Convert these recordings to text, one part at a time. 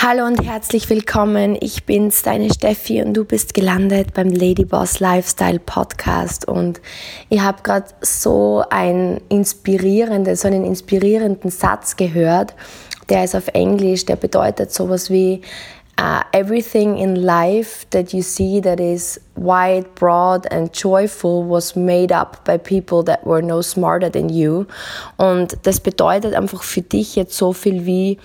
Hallo und herzlich willkommen. Ich bin's, deine Steffi und du bist gelandet beim Ladyboss Lifestyle Podcast und ich habe gerade so ein inspirierenden, so einen inspirierenden Satz gehört. Der ist auf Englisch, der bedeutet sowas wie uh, everything in life that you see that is wide, broad and joyful was made up by people that were no smarter than you. Und das bedeutet einfach für dich jetzt so viel wie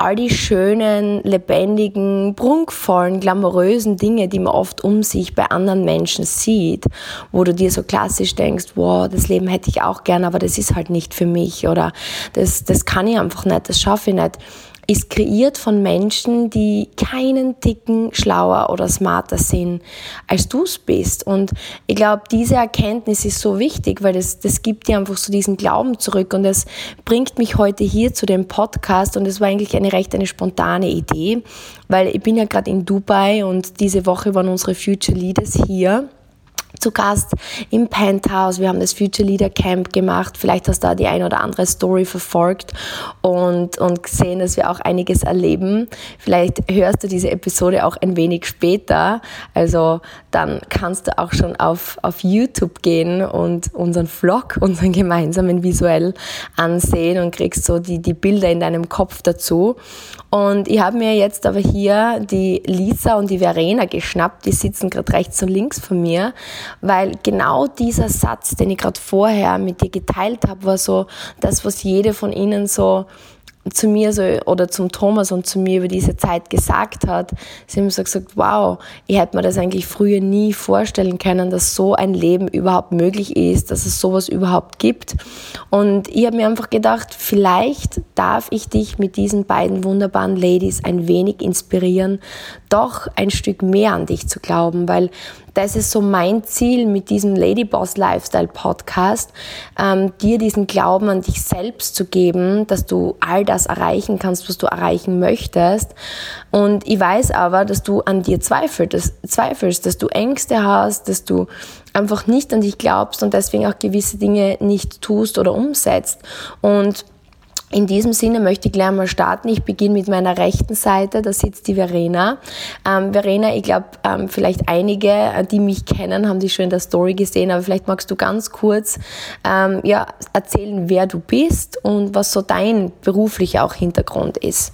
all die schönen, lebendigen, prunkvollen, glamourösen Dinge, die man oft um sich bei anderen Menschen sieht, wo du dir so klassisch denkst, wow, das Leben hätte ich auch gern, aber das ist halt nicht für mich oder? Das, das kann ich einfach nicht, das schaffe ich nicht ist kreiert von Menschen, die keinen Ticken schlauer oder smarter sind, als du es bist. Und ich glaube, diese Erkenntnis ist so wichtig, weil das, das gibt dir einfach so diesen Glauben zurück. Und das bringt mich heute hier zu dem Podcast. Und es war eigentlich eine recht eine spontane Idee, weil ich bin ja gerade in Dubai und diese Woche waren unsere Future Leaders hier zu Gast im Penthouse. Wir haben das Future Leader Camp gemacht. Vielleicht hast du da die ein oder andere Story verfolgt und, und gesehen, dass wir auch einiges erleben. Vielleicht hörst du diese Episode auch ein wenig später. Also dann kannst du auch schon auf, auf YouTube gehen und unseren Vlog, unseren gemeinsamen visuell ansehen und kriegst so die, die Bilder in deinem Kopf dazu. Und ich habe mir jetzt aber hier die Lisa und die Verena geschnappt. Die sitzen gerade rechts und links von mir weil genau dieser Satz, den ich gerade vorher mit dir geteilt habe, war so das, was jede von ihnen so zu mir so, oder zum Thomas und zu mir über diese Zeit gesagt hat, sie haben so gesagt, wow, ich hätte mir das eigentlich früher nie vorstellen können, dass so ein Leben überhaupt möglich ist, dass es sowas überhaupt gibt. Und ich habe mir einfach gedacht, vielleicht darf ich dich mit diesen beiden wunderbaren Ladies ein wenig inspirieren, doch ein Stück mehr an dich zu glauben, weil das ist so mein Ziel mit diesem Ladyboss Lifestyle Podcast, ähm, dir diesen Glauben an dich selbst zu geben, dass du all das erreichen kannst, was du erreichen möchtest. Und ich weiß aber, dass du an dir zweifelst, dass, zweifelst, dass du Ängste hast, dass du einfach nicht an dich glaubst und deswegen auch gewisse Dinge nicht tust oder umsetzt. Und in diesem Sinne möchte ich gleich mal starten. Ich beginne mit meiner rechten Seite, da sitzt die Verena. Ähm, Verena, ich glaube, ähm, vielleicht einige, äh, die mich kennen, haben dich schon in der Story gesehen, aber vielleicht magst du ganz kurz ähm, ja, erzählen, wer du bist und was so dein beruflicher auch Hintergrund ist.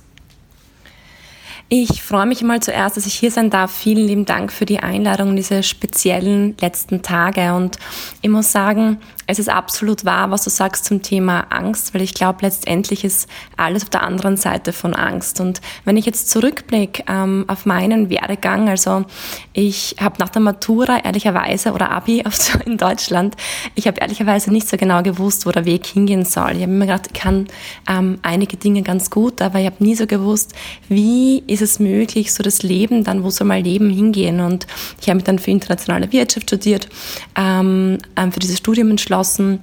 Ich freue mich mal zuerst, dass ich hier sein darf. Vielen lieben Dank für die Einladung in diese speziellen letzten Tage. Und ich muss sagen, es ist absolut wahr, was du sagst zum Thema Angst, weil ich glaube, letztendlich ist alles auf der anderen Seite von Angst. Und wenn ich jetzt zurückblicke ähm, auf meinen Werdegang, also ich habe nach der Matura ehrlicherweise oder Abi in Deutschland, ich habe ehrlicherweise nicht so genau gewusst, wo der Weg hingehen soll. Ich habe immer gedacht, ich kann ähm, einige Dinge ganz gut, aber ich habe nie so gewusst, wie ist es möglich, so das Leben dann, wo soll mein Leben hingehen? Und ich habe mich dann für internationale Wirtschaft studiert, ähm, ähm für dieses Studium entschlossen entschlossen,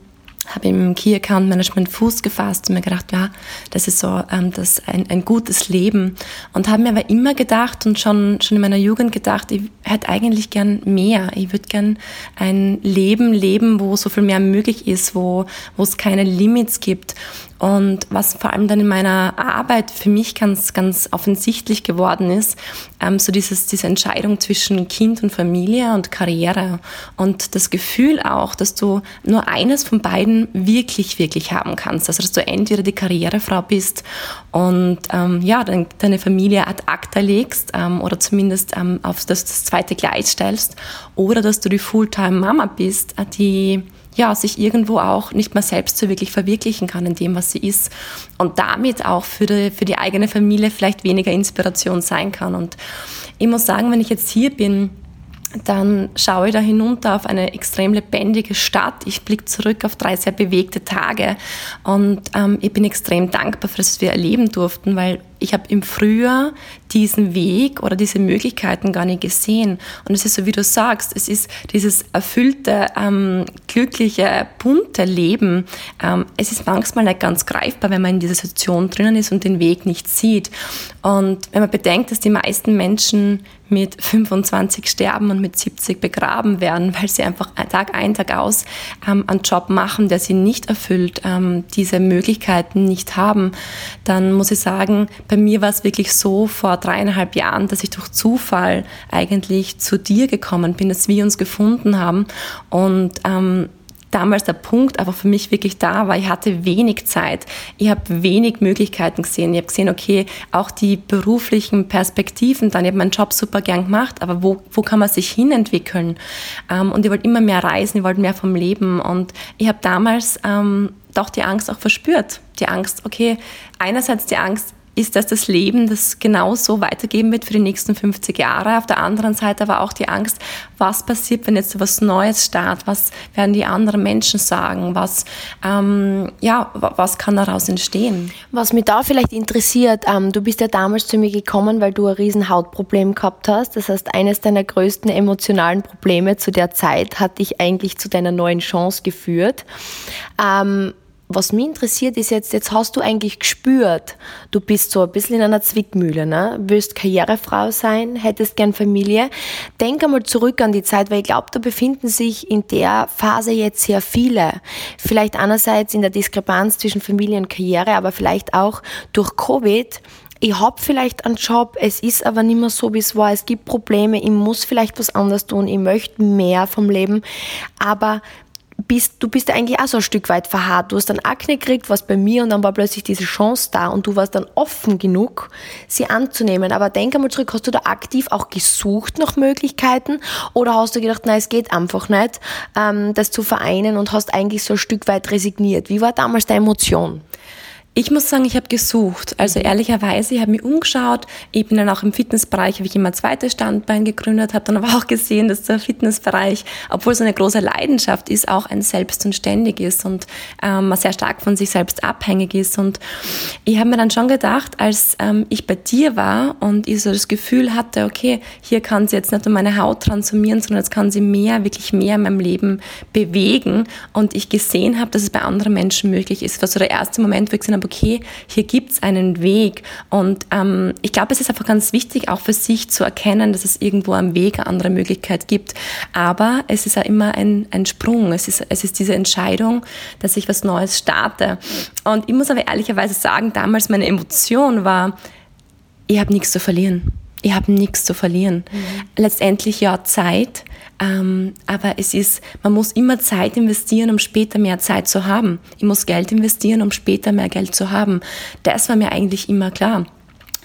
habe im Key Account Management Fuß gefasst und mir gedacht, ja, das ist so ähm, das ein, ein gutes Leben. Und habe mir aber immer gedacht und schon, schon in meiner Jugend gedacht, ich hätte eigentlich gern mehr. Ich würde gern ein Leben leben, wo so viel mehr möglich ist, wo, wo es keine Limits gibt. Und was vor allem dann in meiner Arbeit für mich ganz, ganz offensichtlich geworden ist, ähm, so dieses, diese Entscheidung zwischen Kind und Familie und Karriere und das Gefühl auch, dass du nur eines von beiden wirklich, wirklich haben kannst. Also, dass du entweder die Karrierefrau bist und ähm, ja, dann deine Familie ad acta legst ähm, oder zumindest ähm, auf das, das zweite Gleis stellst oder dass du die Fulltime-Mama bist, die ja, sich irgendwo auch nicht mehr selbst so wirklich verwirklichen kann in dem, was sie ist und damit auch für die, für die eigene Familie vielleicht weniger Inspiration sein kann. Und ich muss sagen, wenn ich jetzt hier bin, dann schaue ich da hinunter auf eine extrem lebendige Stadt. Ich blicke zurück auf drei sehr bewegte Tage und ähm, ich bin extrem dankbar für das, was wir erleben durften, weil ich habe im Frühjahr diesen Weg oder diese Möglichkeiten gar nicht gesehen. Und es ist so, wie du sagst, es ist dieses erfüllte, ähm, glückliche, bunte Leben. Ähm, es ist manchmal nicht ganz greifbar, wenn man in dieser Situation drinnen ist und den Weg nicht sieht. Und wenn man bedenkt, dass die meisten Menschen mit 25 sterben und mit 70 begraben werden, weil sie einfach Tag ein, Tag aus ähm, einen Job machen, der sie nicht erfüllt, ähm, diese Möglichkeiten nicht haben, dann muss ich sagen, bei mir war es wirklich so vor dreieinhalb Jahren, dass ich durch Zufall eigentlich zu dir gekommen bin, dass wir uns gefunden haben und ähm, damals der Punkt einfach für mich wirklich da war. Ich hatte wenig Zeit. Ich habe wenig Möglichkeiten gesehen. Ich habe gesehen, okay, auch die beruflichen Perspektiven dann. Ich habe meinen Job super gern gemacht, aber wo, wo kann man sich hinentwickeln? Ähm, und ich wollte immer mehr reisen, ich wollte mehr vom Leben. Und ich habe damals ähm, doch die Angst auch verspürt. Die Angst, okay, einerseits die Angst, ist, dass das Leben das genauso weitergeben wird für die nächsten 50 Jahre. Auf der anderen Seite aber auch die Angst, was passiert, wenn jetzt so was Neues startet? Was werden die anderen Menschen sagen? Was, ähm, ja, was kann daraus entstehen? Was mich da vielleicht interessiert, ähm, du bist ja damals zu mir gekommen, weil du ein riesen Hautproblem gehabt hast. Das heißt, eines deiner größten emotionalen Probleme zu der Zeit hat dich eigentlich zu deiner neuen Chance geführt. Ähm, was mich interessiert ist jetzt, jetzt hast du eigentlich gespürt, du bist so ein bisschen in einer Zwickmühle, ne? Willst Karrierefrau sein, hättest gern Familie. Denk einmal zurück an die Zeit, weil ich glaube, da befinden sich in der Phase jetzt sehr viele. Vielleicht einerseits in der Diskrepanz zwischen Familie und Karriere, aber vielleicht auch durch Covid ich habe vielleicht einen Job, es ist aber nicht mehr so, wie es war, es gibt Probleme, ich muss vielleicht was anderes tun, ich möchte mehr vom Leben, aber bist, du bist eigentlich auch so ein Stück weit verharrt. Du hast dann Akne gekriegt, was bei mir und dann war plötzlich diese Chance da und du warst dann offen genug, sie anzunehmen. Aber denk einmal zurück, hast du da aktiv auch gesucht nach Möglichkeiten oder hast du gedacht, nein, es geht einfach nicht, ähm, das zu vereinen und hast eigentlich so ein Stück weit resigniert? Wie war damals deine Emotion? Ich muss sagen, ich habe gesucht. Also mhm. ehrlicherweise, ich habe mich umgeschaut. Ich bin dann auch im Fitnessbereich, habe ich immer zweites Standbein gegründet, habe dann aber auch gesehen, dass der Fitnessbereich, obwohl es eine große Leidenschaft ist, auch ein Selbst und ständig ist und ähm, man sehr stark von sich selbst abhängig ist. Und ich habe mir dann schon gedacht, als ähm, ich bei dir war und ich so das Gefühl hatte, okay, hier kann sie jetzt nicht nur meine Haut transformieren, sondern jetzt kann sie mehr, wirklich mehr in meinem Leben bewegen. Und ich gesehen habe, dass es bei anderen Menschen möglich ist. Das war so der erste Moment, wo ich gesehen habe, okay, hier gibt's einen Weg. Und ähm, ich glaube, es ist einfach ganz wichtig, auch für sich zu erkennen, dass es irgendwo am Weg eine andere Möglichkeit gibt. Aber es ist ja immer ein, ein Sprung. Es ist, es ist diese Entscheidung, dass ich was Neues starte. Und ich muss aber ehrlicherweise sagen, damals meine Emotion war, ich habe nichts zu verlieren. Ich habe nichts zu verlieren. Mhm. Letztendlich ja Zeit, ähm, aber es ist, man muss immer Zeit investieren, um später mehr Zeit zu haben. Ich muss Geld investieren, um später mehr Geld zu haben. Das war mir eigentlich immer klar.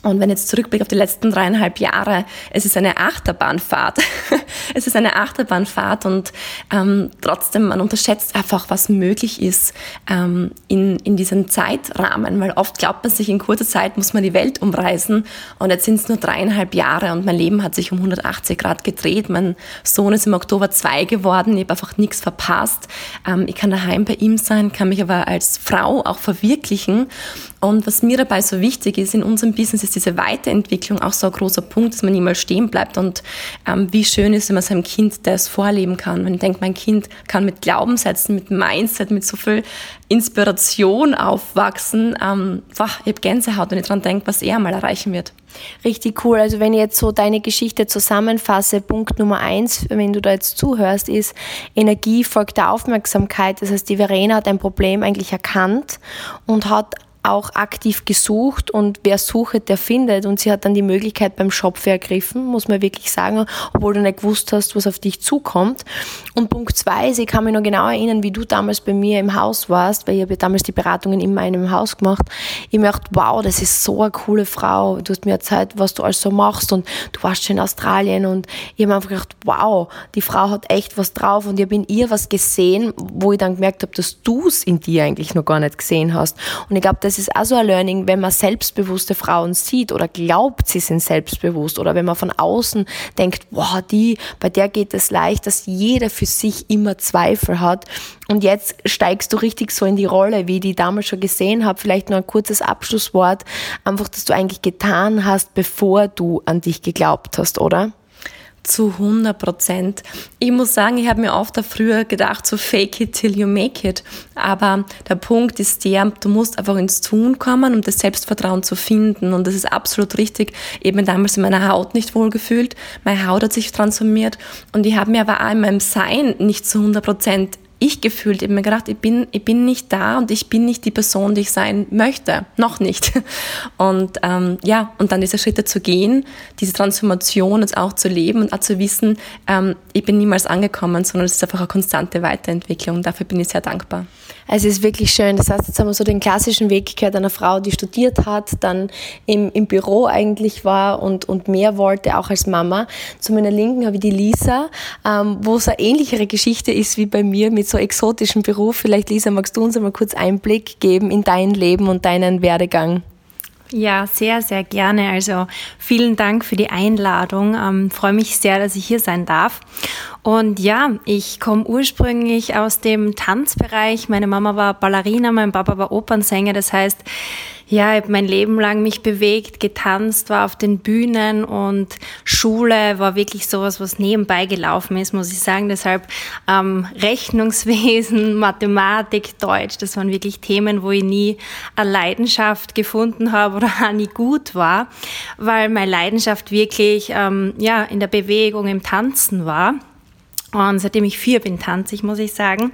Und wenn ich jetzt zurückblicke auf die letzten dreieinhalb Jahre, es ist eine Achterbahnfahrt. es ist eine Achterbahnfahrt und ähm, trotzdem, man unterschätzt einfach, was möglich ist ähm, in, in diesem Zeitrahmen, weil oft glaubt man sich, in kurzer Zeit muss man die Welt umreisen und jetzt sind es nur dreieinhalb Jahre und mein Leben hat sich um 180 Grad gedreht. Mein Sohn ist im Oktober zwei geworden, ich habe einfach nichts verpasst. Ähm, ich kann daheim bei ihm sein, kann mich aber als Frau auch verwirklichen und was mir dabei so wichtig ist in unserem Business, ist diese Weiterentwicklung auch so ein großer Punkt, dass man niemals stehen bleibt. Und ähm, wie schön ist, wenn man seinem Kind das vorleben kann. Wenn ich denke, mein Kind kann mit Glaubenssätzen, mit Mindset, mit so viel Inspiration aufwachsen. Ähm, boah, ich habe Gänsehaut, wenn ich daran denke, was er mal erreichen wird. Richtig cool. Also wenn ich jetzt so deine Geschichte zusammenfasse, Punkt Nummer eins, wenn du da jetzt zuhörst, ist Energie folgt der Aufmerksamkeit. Das heißt, die Verena hat ein Problem eigentlich erkannt und hat auch aktiv gesucht und wer sucht, der findet. Und sie hat dann die Möglichkeit beim Shop ergriffen, muss man wirklich sagen, obwohl du nicht gewusst hast, was auf dich zukommt. Und Punkt zwei ist, ich kann mich noch genau erinnern, wie du damals bei mir im Haus warst, weil ich habe ja damals die Beratungen in meinem Haus gemacht. Ich mir gedacht, wow, das ist so eine coole Frau. Du hast mir erzählt, was du alles so machst und du warst schon in Australien und ich habe einfach gedacht, wow, die Frau hat echt was drauf und ich habe in ihr was gesehen, wo ich dann gemerkt habe, dass du es in dir eigentlich noch gar nicht gesehen hast. Und ich glaube, das ist auch so ein Learning, wenn man selbstbewusste Frauen sieht oder glaubt, sie sind selbstbewusst oder wenn man von außen denkt, wow, die, bei der geht es leicht, dass jeder für sich immer Zweifel hat. Und jetzt steigst du richtig so in die Rolle, wie ich die damals schon gesehen habe. Vielleicht nur ein kurzes Abschlusswort, einfach, dass du eigentlich getan hast, bevor du an dich geglaubt hast, oder? Zu 100 Prozent. Ich muss sagen, ich habe mir oft früher gedacht, so fake it till you make it. Aber der Punkt ist der, du musst einfach ins Tun kommen, um das Selbstvertrauen zu finden. Und das ist absolut richtig. Eben damals in meiner Haut nicht wohlgefühlt. Meine Haut hat sich transformiert. Und ich habe mir aber auch in meinem Sein nicht zu 100 Prozent ich gefühlt, ich habe mir gedacht, ich bin, ich bin nicht da und ich bin nicht die Person, die ich sein möchte. Noch nicht. Und ähm, ja, und dann diese Schritte zu gehen, diese Transformation jetzt auch zu leben und auch zu wissen, ähm, ich bin niemals angekommen, sondern es ist einfach eine konstante Weiterentwicklung. Dafür bin ich sehr dankbar. Also es ist wirklich schön. Das heißt, jetzt haben wir so den klassischen Weg gehört einer Frau, die studiert hat, dann im, im Büro eigentlich war und, und mehr wollte, auch als Mama. Zu meiner Linken habe ich die Lisa, ähm, wo es eine ähnlichere Geschichte ist wie bei mir mit so exotischem Beruf. Vielleicht, Lisa, magst du uns einmal kurz Einblick geben in dein Leben und deinen Werdegang? Ja, sehr, sehr gerne. Also vielen Dank für die Einladung. Ähm, freue mich sehr, dass ich hier sein darf. Und ja, ich komme ursprünglich aus dem Tanzbereich. Meine Mama war Ballerina, mein Papa war Opernsänger. Das heißt, ja, ich habe mein Leben lang mich bewegt, getanzt, war auf den Bühnen und Schule war wirklich sowas, was nebenbei gelaufen ist, muss ich sagen. Deshalb ähm, Rechnungswesen, Mathematik, Deutsch, das waren wirklich Themen, wo ich nie eine Leidenschaft gefunden habe oder auch nie gut war, weil meine Leidenschaft wirklich ähm, ja in der Bewegung, im Tanzen war. Und seitdem ich vier bin, tanze ich, muss ich sagen.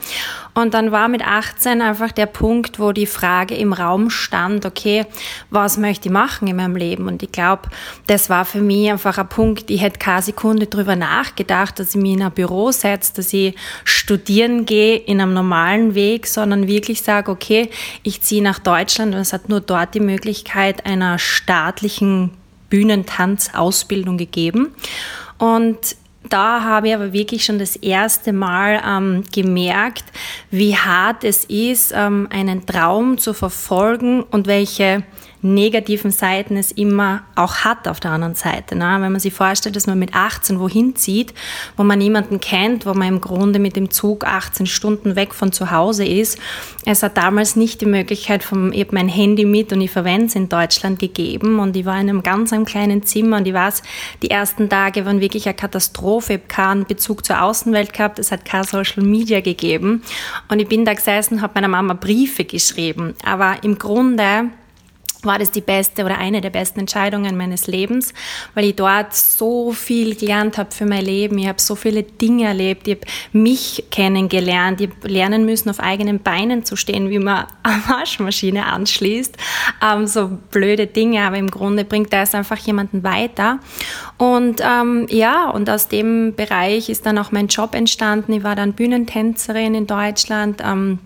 Und dann war mit 18 einfach der Punkt, wo die Frage im Raum stand, okay, was möchte ich machen in meinem Leben? Und ich glaube, das war für mich einfach ein Punkt, ich hätte keine Sekunde drüber nachgedacht, dass ich mich in ein Büro setze, dass ich studieren gehe in einem normalen Weg, sondern wirklich sage, okay, ich ziehe nach Deutschland und es hat nur dort die Möglichkeit einer staatlichen Bühnentanzausbildung gegeben. Und da habe ich aber wirklich schon das erste Mal ähm, gemerkt, wie hart es ist, ähm, einen Traum zu verfolgen und welche negativen Seiten es immer auch hat auf der anderen Seite. Ne? Wenn man sich vorstellt, dass man mit 18 wohin zieht, wo man niemanden kennt, wo man im Grunde mit dem Zug 18 Stunden weg von zu Hause ist. Es hat damals nicht die Möglichkeit, vom, ich habe mein Handy mit und ich verwende es in Deutschland gegeben und ich war in einem ganz einem kleinen Zimmer und ich weiß, die ersten Tage waren wirklich eine Katastrophe. Ich habe keinen Bezug zur Außenwelt gehabt, es hat kein Social Media gegeben und ich bin da gesessen, habe meiner Mama Briefe geschrieben. Aber im Grunde war das die beste oder eine der besten Entscheidungen meines Lebens, weil ich dort so viel gelernt habe für mein Leben. Ich habe so viele Dinge erlebt. Ich habe mich kennengelernt. Ich habe lernen müssen, auf eigenen Beinen zu stehen, wie man eine Waschmaschine anschließt. Ähm, so blöde Dinge, aber im Grunde bringt das einfach jemanden weiter. Und ähm, ja, und aus dem Bereich ist dann auch mein Job entstanden. Ich war dann Bühnentänzerin in Deutschland. Ähm,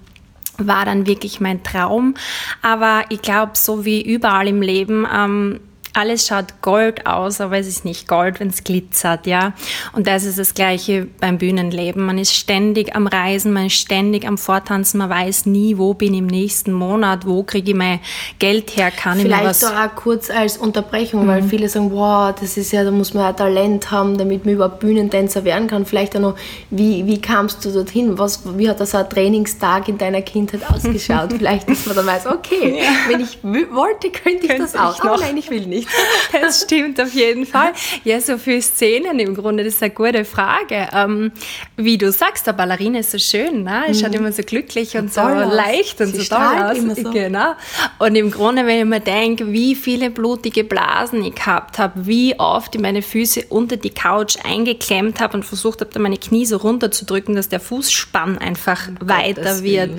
war dann wirklich mein Traum. Aber ich glaube, so wie überall im Leben, ähm, alles schaut Gold aus, aber es ist nicht Gold, wenn es glitzert, ja. Und das ist das Gleiche beim Bühnenleben. Man ist ständig am Reisen, man ist ständig am Vortanzen, man weiß nie, wo bin ich im nächsten Monat, wo kriege ich mein Geld her, kann Vielleicht ich mir was... Vielleicht auch kurz als Unterbrechung, mhm. weil viele sagen, wow, das ist ja, da muss man ja Talent haben, damit man überhaupt Bühnentänzer werden kann. Vielleicht auch noch, wie, wie kamst du dorthin? Was, wie hat das ein Trainingstag in deiner Kindheit ausgeschaut? Vielleicht, dass man dann weiß, okay, ja. wenn ich wollte, könnte ich könnte das auch. Aber nein, ich will nicht. Das stimmt auf jeden Fall. Ja, so viele Szenen im Grunde, das ist eine gute Frage. Ähm, wie du sagst, der Ballerina ist so schön, ne? Ich schaut mhm. immer so glücklich und so leicht und Sie so toll aus. Immer so. Genau. Und im Grunde, wenn ich mir denke, wie viele blutige Blasen ich gehabt habe, wie oft ich meine Füße unter die Couch eingeklemmt habe und versucht habe, da meine Knie so runterzudrücken, dass der Fußspann einfach um weiter Gottes wird.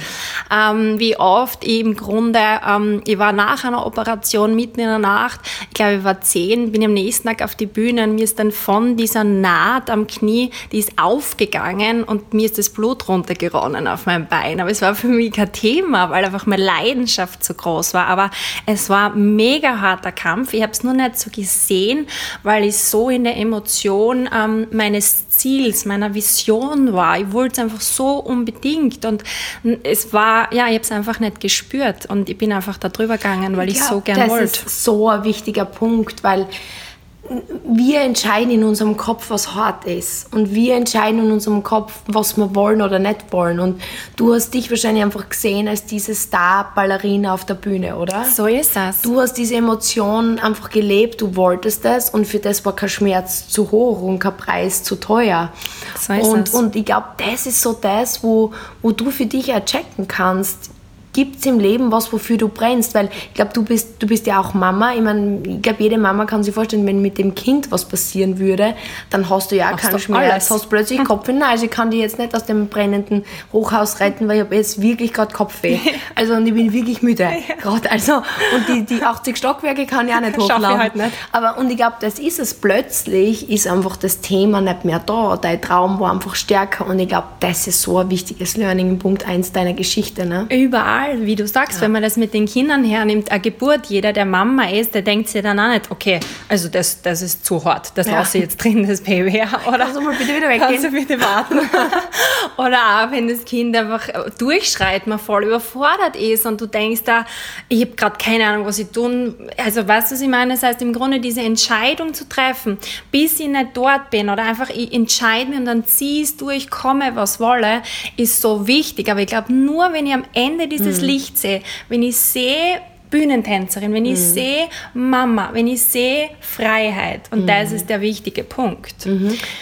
Ähm, wie oft ich im Grunde, ähm, ich war nach einer Operation mitten in der Nacht, ich glaube, ich war zehn, bin am nächsten Tag auf die Bühne und mir ist dann von dieser Naht am Knie, die ist aufgegangen und mir ist das Blut runtergeronnen auf meinem Bein. Aber es war für mich kein Thema, weil einfach meine Leidenschaft so groß war. Aber es war ein mega harter Kampf. Ich habe es nur nicht so gesehen, weil ich so in der Emotion ähm, meines Ziels, meiner Vision war. Ich wollte es einfach so unbedingt und es war, ja, ich habe es einfach nicht gespürt und ich bin einfach da drüber gegangen, weil ich, ich so gern wollte. Das ist so ein wichtiger wichtiger Punkt, weil wir entscheiden in unserem Kopf, was hart ist. Und wir entscheiden in unserem Kopf, was wir wollen oder nicht wollen. Und du hast dich wahrscheinlich einfach gesehen als diese Star-Ballerina auf der Bühne, oder? So ist das. Du hast diese Emotion einfach gelebt, du wolltest das und für das war kein Schmerz zu hoch und kein Preis zu teuer. So ist und, das. Und ich glaube, das ist so das, wo, wo du für dich auch checken kannst, gibt es im Leben was, wofür du brennst? Weil ich glaube, du bist, du bist ja auch Mama. Ich meine, ich glaube, jede Mama kann sich vorstellen, wenn mit dem Kind was passieren würde, dann hast du ja Machst keinen du Schmerz. alles. Hast plötzlich Kopfweh. Nein, also ich kann dich jetzt nicht aus dem brennenden Hochhaus retten, weil ich habe jetzt wirklich gerade Kopfweh. Also und ich bin wirklich müde. Gerade. Also, und die, die 80 Stockwerke kann ich auch nicht hochlaufen. halt nicht. Aber und ich glaube, das ist es. Plötzlich ist einfach das Thema nicht mehr da. Dein Traum war einfach stärker. Und ich glaube, das ist so ein wichtiges Learning in Punkt 1 deiner Geschichte. Ne? Überall, wie du sagst, wenn man das mit den Kindern hernimmt, eine Geburt, jeder, der Mama ist, der denkt sich dann auch nicht, okay, also das, das ist zu hart, das Ja. lasse ich jetzt drin, das Baby. Ja, Oder Kannst du mal bitte wieder Kannst du weggehen? bitte warten? Oder auch, wenn das Kind einfach durchschreit, man voll überfordert ist und du denkst da, ich habe gerade keine Ahnung, was ich tun. Also weißt du, was ich meine? Das heißt, im Grunde diese Entscheidung zu treffen, bis ich nicht dort bin oder einfach ich entscheide mich und dann ziehe ich es durch, komme, was wolle, ist so wichtig. Aber ich glaube, nur wenn ich am Ende dieses Licht sehe, wenn ich sehe, Bühnentänzerin, wenn ich sehe Mama, wenn ich sehe Freiheit. Und das ist der wichtige Punkt.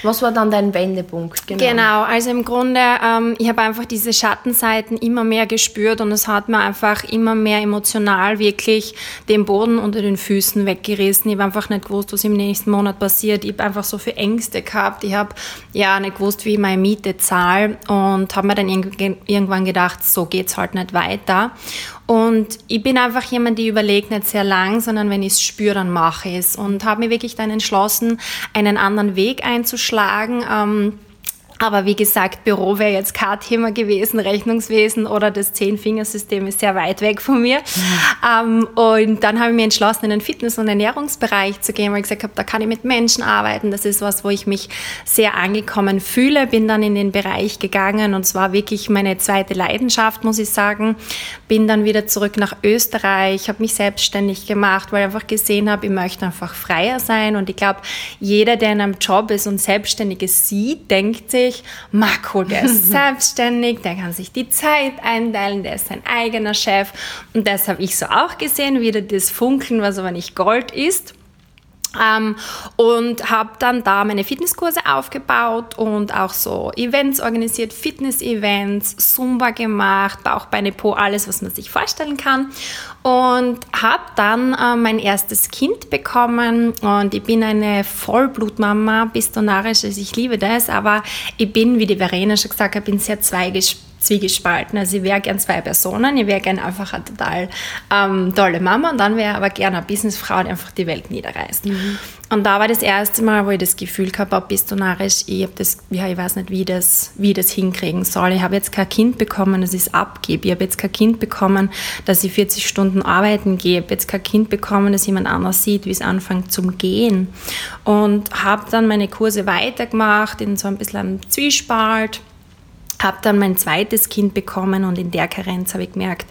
Was war dann dein Wendepunkt? Genau, also im Grunde, ähm, ich habe einfach diese Schattenseiten immer mehr gespürt und es hat mir einfach immer mehr emotional wirklich den Boden unter den Füßen weggerissen. Ich habe einfach nicht gewusst, was im nächsten Monat passiert. Ich habe einfach so viel Ängste gehabt. Ich habe ja nicht gewusst, wie ich meine Miete zahle und habe mir dann irg- irgendwann gedacht, so geht's halt nicht weiter. Und ich bin einfach jemand, die überlegt nicht sehr lang, sondern wenn ich es spüre, dann mache ich es. Und habe mir wirklich dann entschlossen, einen anderen Weg einzuschlagen. Ähm, aber wie gesagt, Büro wäre jetzt kein Thema gewesen, Rechnungswesen oder das Zehn-Fingersystem ist sehr weit weg von mir. Ähm, und dann habe ich mich entschlossen, in den Fitness- und Ernährungsbereich zu gehen, weil ich gesagt habe, da kann ich mit Menschen arbeiten. Das ist was, wo ich mich sehr angekommen fühle. Bin dann in den Bereich gegangen und es war wirklich meine zweite Leidenschaft, muss ich sagen. Bin dann wieder zurück nach Österreich, habe mich selbstständig gemacht, weil ich einfach gesehen habe, ich möchte einfach freier sein. Und ich glaube, jeder, der in einem Job ist und Selbstständiges sieht, denkt sich, Marc, cool, der ist selbstständig, der kann sich die Zeit einteilen, der ist sein eigener Chef. Und das habe ich so auch gesehen, wieder das Funkeln, was aber nicht Gold ist. Ähm, und habe dann da meine Fitnesskurse aufgebaut und auch so Events organisiert, Fitness-Events, Zumba gemacht, Bauch, Beine, Po, alles, was man sich vorstellen kann. Und habe dann äh, mein erstes Kind bekommen und ich bin eine Vollblutmama, bistonarisch, also ich liebe das, aber ich bin, wie die Verena schon gesagt hat, bin sehr zweigespannt zwiegespalten. Also ich wäre gern zwei Personen. Ich wäre gern einfach eine total ähm, tolle Mama und dann wäre aber gern eine Businessfrau, die einfach die Welt niederreißt. Und da war das erste Mal, wo ich das Gefühl gehabt habe, bistonarisch, ich habe das, ja, ich weiß nicht, wie das, wie ich das hinkriegen soll. Ich habe jetzt kein Kind bekommen, das ich es abgebe. Ich habe jetzt kein Kind bekommen, dass ich 40 Stunden arbeiten gehe. Ich habe jetzt kein Kind bekommen, das jemand anders sieht, wie es anfängt zum Gehen. Und habe dann meine Kurse weitergemacht in so ein bisschen einem Zwiespalt habe dann mein zweites Kind bekommen und in der Karenz habe ich gemerkt,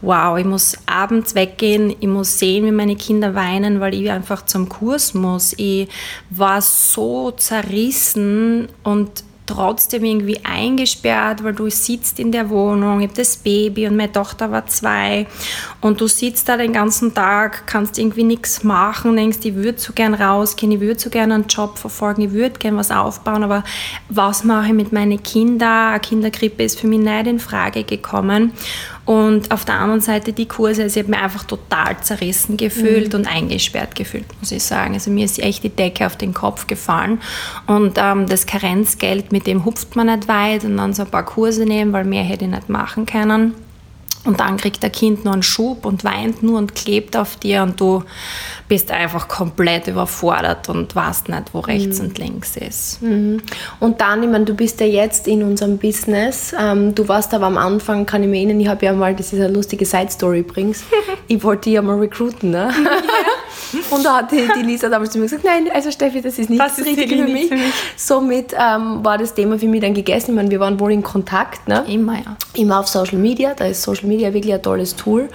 wow, ich muss abends weggehen, ich muss sehen, wie meine Kinder weinen, weil ich einfach zum Kurs muss. Ich war so zerrissen und trotzdem irgendwie eingesperrt, weil du sitzt in der Wohnung, ich habe das Baby und meine Tochter war zwei. Und du sitzt da den ganzen Tag, kannst irgendwie nichts machen, denkst, ich würde so gern rausgehen, ich würde so gern einen Job verfolgen, ich würde gern was aufbauen, aber was mache ich mit meinen Kindern? Eine Kinderkrippe ist für mich nicht in Frage gekommen und auf der anderen Seite die Kurse, also ich habe mich einfach total zerrissen gefühlt und eingesperrt gefühlt, muss ich sagen. Also mir ist echt die Decke auf den Kopf gefallen und ähm, das Karenzgeld, mit dem hupft man nicht weit und dann so ein paar Kurse nehmen, weil mehr hätte ich nicht machen können. Und dann kriegt der Kind nur einen Schub und weint nur und klebt auf dir und du bist einfach komplett überfordert und weißt nicht, wo rechts und links ist. Und dann, ich meine, du bist ja jetzt in unserem Business. Ähm, du warst aber am Anfang, kann ich mir erinnern, ich habe ja mal, das ist eine lustige Side-Story übrigens, ich wollte dich ja mal recruiten, ne? Und da hat die, die Lisa damals zu mir gesagt, nein, also Steffi, das ist nicht Das das, ist Richtige für mich. für mich. Somit ähm, war das Thema für mich dann gegessen. Ich meine, wir waren wohl in Kontakt, ne? Immer, ja. immer auf Social Media. Da ist Social Media wirklich ein tolles Tool.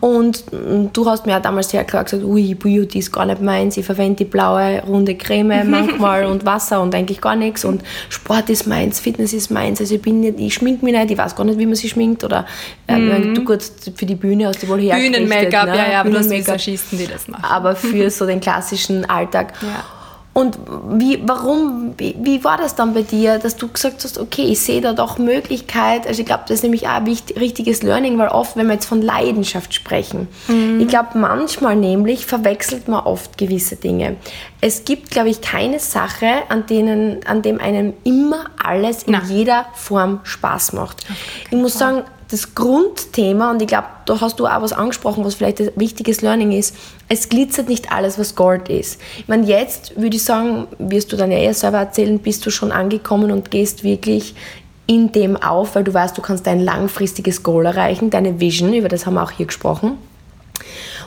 Und mm, du hast mir ja damals sehr klar gesagt, ui, Beauty ist gar nicht meins. Ich verwende die blaue, runde Creme manchmal und Wasser und eigentlich gar nichts. Und Sport ist meins, Fitness ist meins. Also ich bin nicht, ich schmink mich nicht, ich weiß gar nicht, wie man sich schminkt. Oder äh, du gut für die Bühne hast du wohl hergerichtet. Bühnen-Make-up, ne? ja, ja, aber du hast Bühnen-Make-up. Visagisten, die das machen. Aber für so den klassischen Alltag. Ja. Und wie, warum, wie, wie, war das dann bei dir, dass du gesagt hast, okay, ich sehe da doch Möglichkeit. Also ich glaube, das ist nämlich auch ein richtiges Learning, weil oft, wenn wir jetzt von Leidenschaft sprechen, mhm. ich glaube, manchmal nämlich verwechselt man oft gewisse Dinge. Es gibt, glaube ich, keine Sache, an, denen, an dem einem immer alles in Na. jeder Form Spaß macht. Ich muss sagen, das Grundthema, und ich glaube, da hast du auch was angesprochen, was vielleicht ein wichtiges Learning ist, es glitzert nicht alles, was Gold ist. Ich meine, jetzt würde ich sagen, wirst du dann ja eher selber erzählen, bist du schon angekommen und gehst wirklich in dem auf, weil du weißt, du kannst dein langfristiges Goal erreichen, deine Vision, über das haben wir auch hier gesprochen.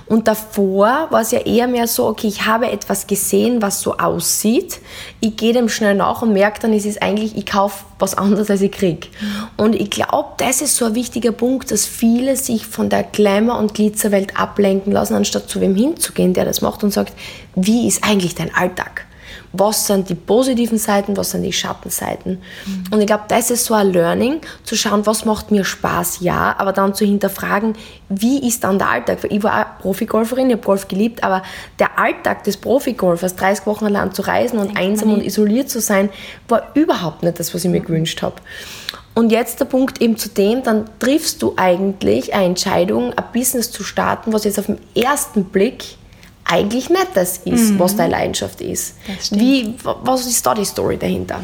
Und davor war es ja eher mehr so, okay, ich habe etwas gesehen, was so aussieht. Ich gehe dem schnell nach und merke dann, es ist eigentlich, ich kaufe was anderes, als ich kriege. Und ich glaube, das ist so ein wichtiger Punkt, dass viele sich von der Glamour- und Glitzerwelt ablenken lassen, anstatt zu wem hinzugehen, der das macht und sagt, wie ist eigentlich dein Alltag? Was sind die positiven Seiten, was sind die Schattenseiten. Mhm. Und ich glaube, das ist so ein Learning, zu schauen, was macht mir Spaß, ja, aber dann zu hinterfragen, wie ist dann der Alltag? Ich war auch Profigolferin, ich habe Golf geliebt, aber der Alltag des Profigolfers, 30 Wochen allein zu reisen und einsam und isoliert zu sein, war überhaupt nicht das, was ich mir mhm. gewünscht habe. Und jetzt der Punkt eben zu dem, dann triffst du eigentlich eine Entscheidung, ein Business zu starten, was jetzt auf den ersten Blick eigentlich nicht das ist, mhm. was deine Leidenschaft ist. Wie, was ist da die Story dahinter?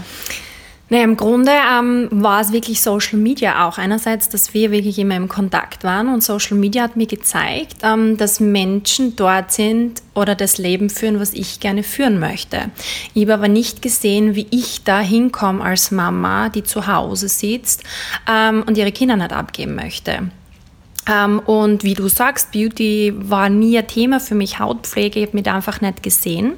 Naja, im Grunde ähm, war es wirklich Social Media auch. Einerseits, dass wir wirklich immer im Kontakt waren und Social Media hat mir gezeigt, ähm, dass Menschen dort sind oder das Leben führen, was ich gerne führen möchte. Ich habe aber nicht gesehen, wie ich da hinkomme als Mama, die zu Hause sitzt ähm, und ihre Kinder nicht abgeben möchte. Ähm, und wie du sagst, Beauty war nie ein Thema für mich, Hautpflege, ich habe mich einfach nicht gesehen.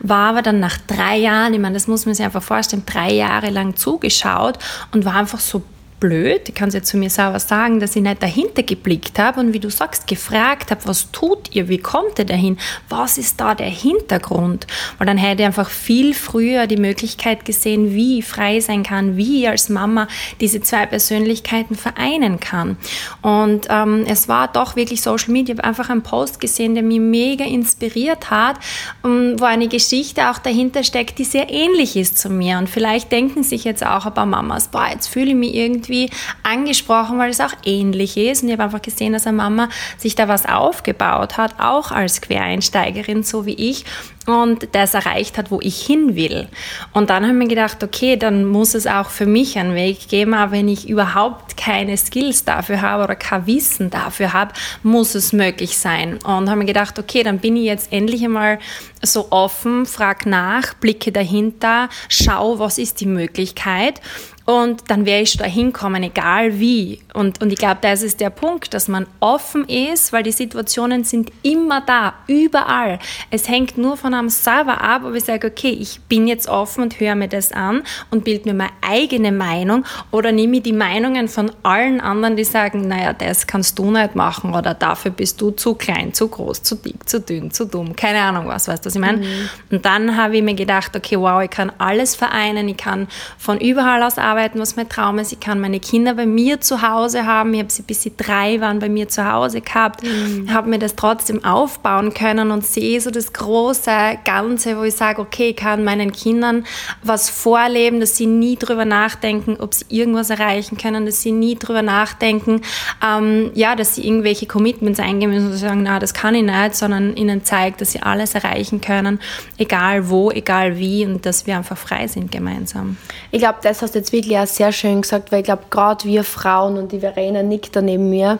War aber dann nach drei Jahren, ich meine, das muss man sich einfach vorstellen, drei Jahre lang zugeschaut und war einfach so blöd, ich kann es jetzt zu mir selber sagen, dass ich nicht dahinter geblickt habe und wie du sagst, gefragt habe, was tut ihr, wie kommt ihr dahin, was ist da der Hintergrund? Weil dann hätte ich einfach viel früher die Möglichkeit gesehen, wie ich frei sein kann, wie ich als Mama diese zwei Persönlichkeiten vereinen kann. Und ähm, es war doch wirklich Social Media, ich habe einfach einen Post gesehen, der mich mega inspiriert hat, um, wo eine Geschichte auch dahinter steckt, die sehr ähnlich ist zu mir. Und vielleicht denken sich jetzt auch ein paar Mamas, boah, jetzt fühle ich mich irgendwie irgendwie angesprochen, weil es auch ähnlich ist. Und ich habe einfach gesehen, dass eine Mama sich da was aufgebaut hat, auch als Quereinsteigerin, so wie ich und das erreicht hat, wo ich hin will. Und dann haben wir gedacht, okay, dann muss es auch für mich einen Weg geben, aber wenn ich überhaupt keine Skills dafür habe oder kein Wissen dafür habe, muss es möglich sein. Und haben wir gedacht, okay, dann bin ich jetzt endlich einmal so offen, frag nach, blicke dahinter, schau, was ist die Möglichkeit und dann werde ich da hinkommen, egal wie. Und, und ich glaube, das ist der Punkt, dass man offen ist, weil die Situationen sind immer da, überall. Es hängt nur von einem selber ab, ob ich sage, okay, ich bin jetzt offen und höre mir das an und bilde mir meine eigene Meinung oder nehme die Meinungen von allen anderen, die sagen, naja, das kannst du nicht machen oder dafür bist du zu klein, zu groß, zu dick, zu dünn, zu dumm, keine Ahnung was, weißt du, was ich meine? Mhm. Und dann habe ich mir gedacht, okay, wow, ich kann alles vereinen, ich kann von überall aus arbeiten, arbeiten, was mein Traum ist. Ich kann meine Kinder bei mir zu Hause haben. Ich habe sie bis sie drei waren bei mir zu Hause gehabt, mhm. habe mir das trotzdem aufbauen können und sehe so das große Ganze, wo ich sage, okay, ich kann meinen Kindern was vorleben, dass sie nie drüber nachdenken, ob sie irgendwas erreichen können, dass sie nie drüber nachdenken, ähm, ja, dass sie irgendwelche Commitments eingehen müssen und sagen, na, das kann ich nicht, sondern ihnen zeigt, dass sie alles erreichen können, egal wo, egal wie und dass wir einfach frei sind gemeinsam. Ich glaube, das hast du jetzt wirklich wirklich sehr schön gesagt, weil ich glaube, gerade wir Frauen und die Verena nickt da neben mir,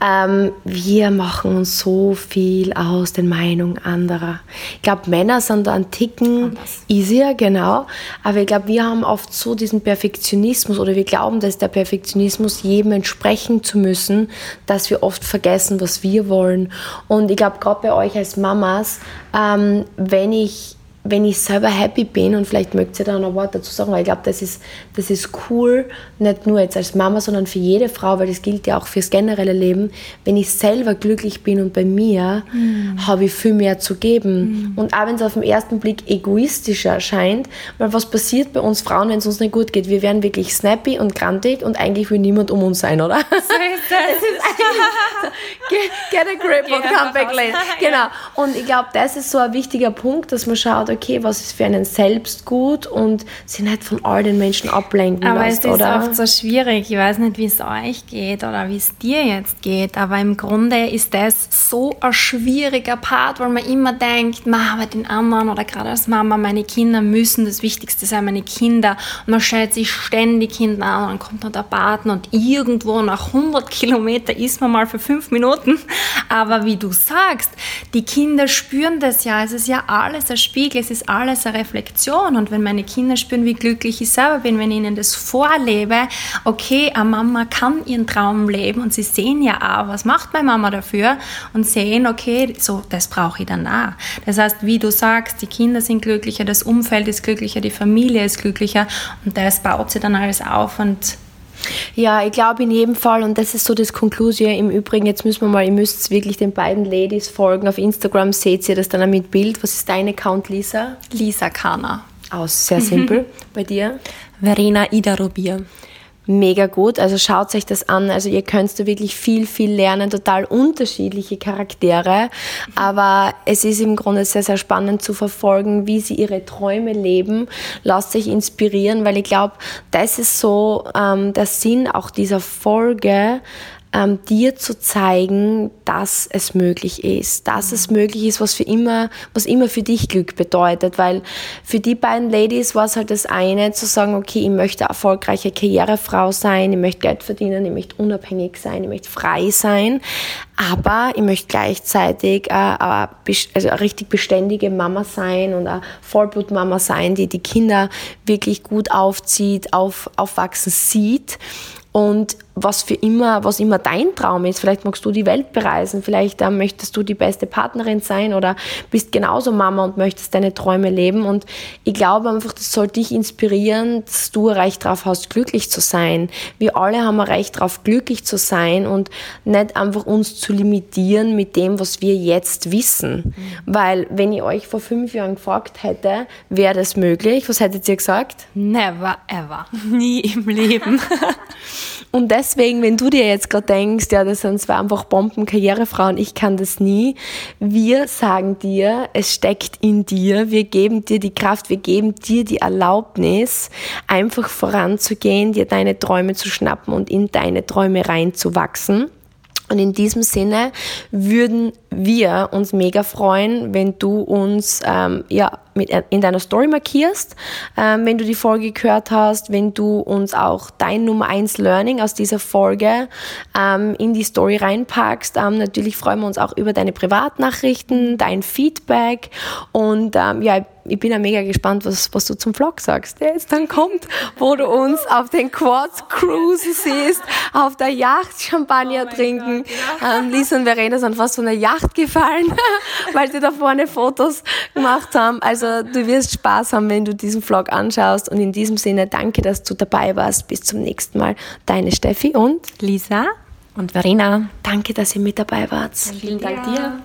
ähm, wir machen uns so viel aus den Meinungen anderer. Ich glaube, Männer sind da ein Ticken Anders. easier, genau, aber ich glaube, wir haben oft so diesen Perfektionismus oder wir glauben, dass der Perfektionismus jedem entsprechen zu müssen, dass wir oft vergessen, was wir wollen. Und ich glaube, gerade bei euch als Mamas, ähm, wenn ich wenn ich selber happy bin und vielleicht mögt ihr da noch ein Wort dazu sagen, weil ich glaube, das ist, das ist cool, nicht nur jetzt als Mama, sondern für jede Frau, weil das gilt ja auch fürs generelle Leben. Wenn ich selber glücklich bin und bei mir, mhm. habe ich viel mehr zu geben. Mhm. Und auch wenn es auf den ersten Blick egoistischer erscheint, weil was passiert bei uns Frauen, wenn es uns nicht gut geht? Wir werden wirklich snappy und grantig und eigentlich will niemand um uns sein, oder? So ist das. ist get, get, a grip und come back late. Genau. Und ich glaube, das ist so ein wichtiger Punkt, dass man schaut, okay, was ist für einen selbst gut und sie nicht von all den Menschen ablenken Aber lässt, es ist oder? oft so schwierig. Ich weiß nicht, wie es euch geht oder wie es dir jetzt geht, aber im Grunde ist das so ein schwieriger Part, weil man immer denkt, ma, aber den anderen oder gerade als Mama, meine Kinder müssen das Wichtigste sein, meine Kinder. Und man stellt sich ständig hinten an und dann kommt noch der Partner und irgendwo nach 100 Kilometer ist man mal für fünf Minuten. Aber wie du sagst, die Kinder spüren das ja. Es ist ja alles ein Spiegel, es ist alles eine Reflexion. Und wenn meine Kinder spüren, wie glücklich ich selber bin, wenn ich ihnen das vorlebe, okay, eine Mama kann ihren Traum leben und sie sehen ja auch, was macht meine Mama dafür und sehen, okay, so, das brauche ich dann auch. Das heißt, wie du sagst, die Kinder sind glücklicher, das Umfeld ist glücklicher, die Familie ist glücklicher und das baut sie dann alles auf und Ja, ich glaube in jedem Fall, und das ist so das Konklusion. Im Übrigen, jetzt müssen wir mal, ihr müsst wirklich den beiden Ladies folgen. Auf Instagram seht ihr das dann auch mit Bild. Was ist dein Account, Lisa? Lisa Kana. Aus, sehr simpel. Bei dir? Verena Ida Rubier. Mega gut, also schaut euch das an. Also ihr könnt da wirklich viel, viel lernen, total unterschiedliche Charaktere. Aber es ist im Grunde sehr, sehr spannend zu verfolgen, wie sie ihre Träume leben. Lasst euch inspirieren, weil ich glaube, das ist so ähm, der Sinn auch dieser Folge, ähm, dir zu zeigen, dass es möglich ist, dass es möglich ist, was für immer, was immer für dich Glück bedeutet, weil für die beiden Ladies war es halt das eine, zu sagen, okay, ich möchte erfolgreiche Karrierefrau sein, ich möchte Geld verdienen, ich möchte unabhängig sein, ich möchte frei sein, aber ich möchte gleichzeitig äh, also eine richtig beständige Mama sein und eine Vollblutmama sein, die die Kinder wirklich gut aufzieht, auf, aufwachsen sieht und was für immer, was immer dein Traum ist. Vielleicht magst du die Welt bereisen, vielleicht äh, möchtest du die beste Partnerin sein oder bist genauso Mama und möchtest deine Träume leben. Und ich glaube einfach, das soll dich inspirieren, dass du ein Recht darauf hast, glücklich zu sein. Wir alle haben ein Recht darauf, glücklich zu sein und nicht einfach uns zu limitieren mit dem, was wir jetzt wissen. Mhm. Weil wenn ich euch vor fünf Jahren gefragt hätte, wäre das möglich, was hättet ihr gesagt? Never ever. Nie im Leben. Und deswegen, wenn du dir jetzt gerade denkst, ja, das sind zwar einfach Bomben-Karrierefrauen, ich kann das nie, wir sagen dir, es steckt in dir, wir geben dir die Kraft, wir geben dir die Erlaubnis, einfach voranzugehen, dir deine Träume zu schnappen und in deine Träume reinzuwachsen. Und in diesem Sinne würden wir uns mega freuen, wenn du uns ähm, ja, mit, in deiner Story markierst, ähm, wenn du die Folge gehört hast, wenn du uns auch dein Nummer 1 Learning aus dieser Folge ähm, in die Story reinpackst. Ähm, natürlich freuen wir uns auch über deine Privatnachrichten, dein Feedback und ähm, ja, ich bin ja mega gespannt, was, was du zum Vlog sagst, der jetzt dann kommt, wo du uns auf den Quads cruisen siehst, auf der Yacht Champagner oh trinken. Ja. Ähm, Lisa und Verena sind fast von der Yacht gefallen, weil sie da vorne Fotos gemacht haben. Also du wirst Spaß haben, wenn du diesen Vlog anschaust. Und in diesem Sinne, danke, dass du dabei warst. Bis zum nächsten Mal. Deine Steffi und Lisa und Verena. Danke, dass ihr mit dabei wart. Vielen Dank dir.